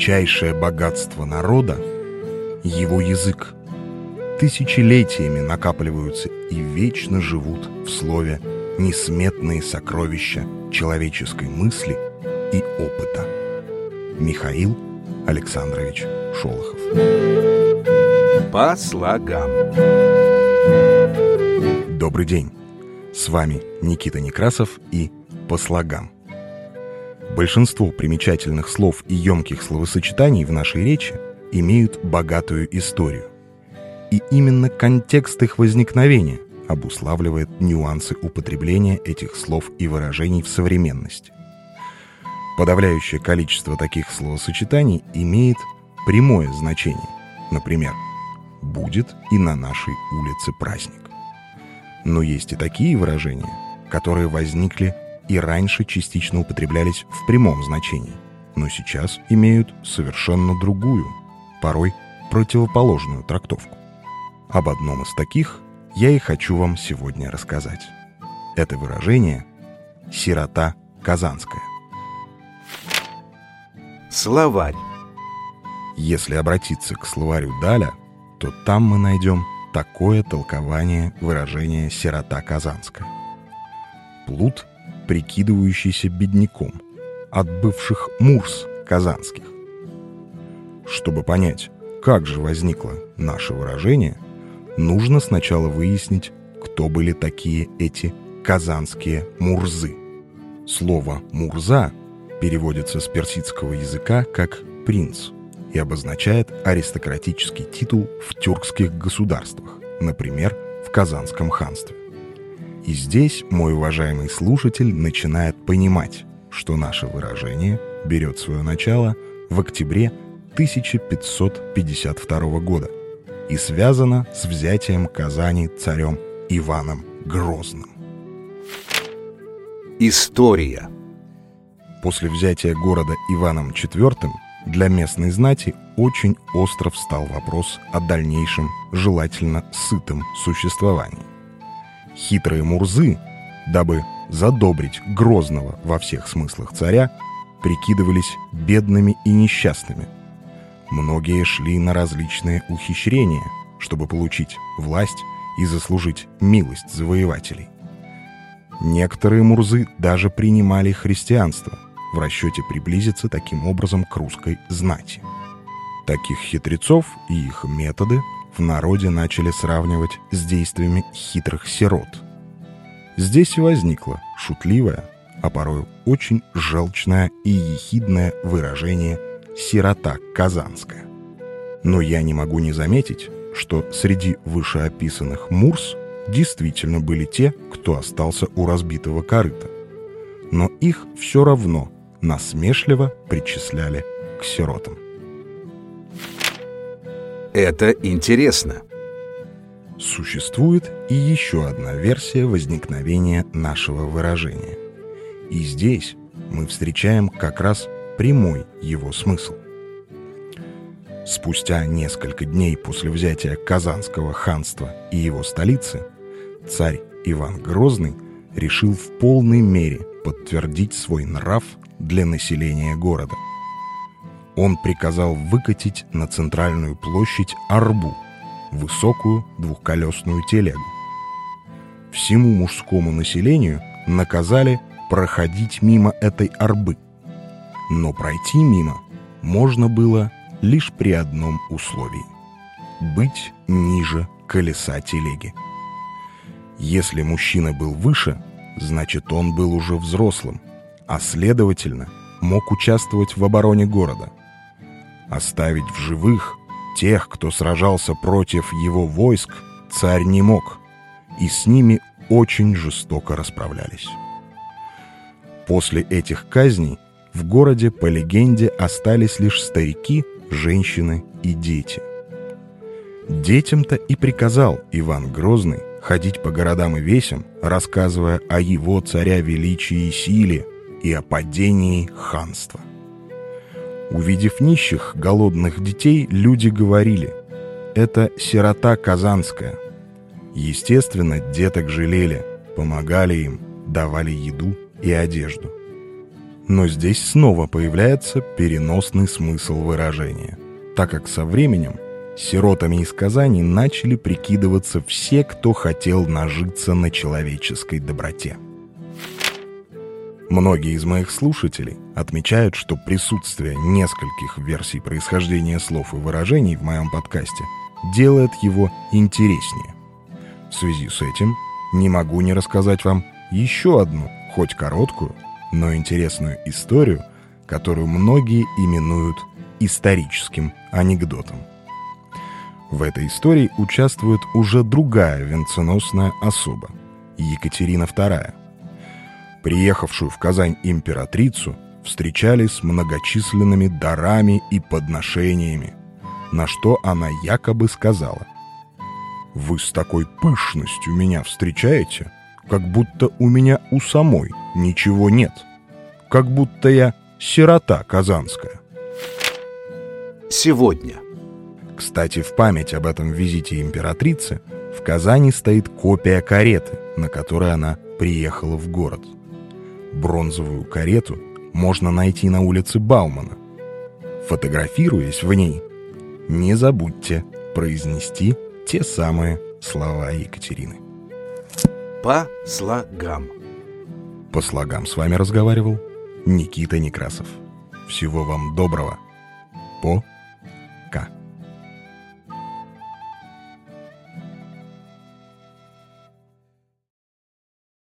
величайшее богатство народа — его язык. Тысячелетиями накапливаются и вечно живут в слове несметные сокровища человеческой мысли и опыта. Михаил Александрович Шолохов. По слогам. Добрый день. С вами Никита Некрасов и «По слогам». Большинство примечательных слов и емких словосочетаний в нашей речи имеют богатую историю. И именно контекст их возникновения обуславливает нюансы употребления этих слов и выражений в современности. Подавляющее количество таких словосочетаний имеет прямое значение. Например, «будет и на нашей улице праздник». Но есть и такие выражения, которые возникли и раньше частично употреблялись в прямом значении, но сейчас имеют совершенно другую, порой противоположную трактовку. Об одном из таких я и хочу вам сегодня рассказать. Это выражение «сирота казанская». Словарь. Если обратиться к словарю Даля, то там мы найдем такое толкование выражения «сирота казанская». Плут прикидывающийся бедняком, от бывших мурс казанских. Чтобы понять, как же возникло наше выражение, нужно сначала выяснить, кто были такие эти казанские мурзы. Слово «мурза» переводится с персидского языка как «принц» и обозначает аристократический титул в тюркских государствах, например, в Казанском ханстве. И здесь мой уважаемый слушатель начинает понимать, что наше выражение берет свое начало в октябре 1552 года и связано с взятием Казани царем Иваном Грозным. История. После взятия города Иваном IV для местной знати очень остро встал вопрос о дальнейшем, желательно сытом существовании хитрые мурзы, дабы задобрить грозного во всех смыслах царя, прикидывались бедными и несчастными. Многие шли на различные ухищрения, чтобы получить власть и заслужить милость завоевателей. Некоторые мурзы даже принимали христианство в расчете приблизиться таким образом к русской знати. Таких хитрецов и их методы в народе начали сравнивать с действиями хитрых сирот. Здесь и возникло шутливое, а порой очень желчное и ехидное выражение «сирота казанская». Но я не могу не заметить, что среди вышеописанных мурс действительно были те, кто остался у разбитого корыта. Но их все равно насмешливо причисляли к сиротам. Это интересно. Существует и еще одна версия возникновения нашего выражения. И здесь мы встречаем как раз прямой его смысл. Спустя несколько дней после взятия Казанского ханства и его столицы, царь Иван Грозный решил в полной мере подтвердить свой нрав для населения города – он приказал выкатить на центральную площадь арбу, высокую двухколесную телегу. Всему мужскому населению наказали проходить мимо этой арбы. Но пройти мимо можно было лишь при одном условии – быть ниже колеса телеги. Если мужчина был выше, значит он был уже взрослым, а следовательно мог участвовать в обороне города – Оставить в живых тех, кто сражался против его войск, царь не мог, и с ними очень жестоко расправлялись. После этих казней в городе, по легенде, остались лишь старики, женщины и дети. Детям-то и приказал Иван Грозный ходить по городам и весям, рассказывая о его царя величии и силе и о падении ханства. Увидев нищих, голодных детей, люди говорили «Это сирота казанская». Естественно, деток жалели, помогали им, давали еду и одежду. Но здесь снова появляется переносный смысл выражения, так как со временем сиротами из Казани начали прикидываться все, кто хотел нажиться на человеческой доброте. Многие из моих слушателей отмечают, что присутствие нескольких версий происхождения слов и выражений в моем подкасте делает его интереснее. В связи с этим не могу не рассказать вам еще одну, хоть короткую, но интересную историю, которую многие именуют историческим анекдотом. В этой истории участвует уже другая венценосная особа – Екатерина II. Приехавшую в Казань императрицу встречали с многочисленными дарами и подношениями, на что она якобы сказала «Вы с такой пышностью меня встречаете, как будто у меня у самой ничего нет, как будто я сирота казанская». Сегодня – кстати, в память об этом визите императрицы в Казани стоит копия кареты, на которой она приехала в город. Бронзовую карету можно найти на улице Баумана. Фотографируясь в ней, не забудьте произнести те самые слова Екатерины. По слогам. По слогам с вами разговаривал Никита Некрасов. Всего вам доброго. По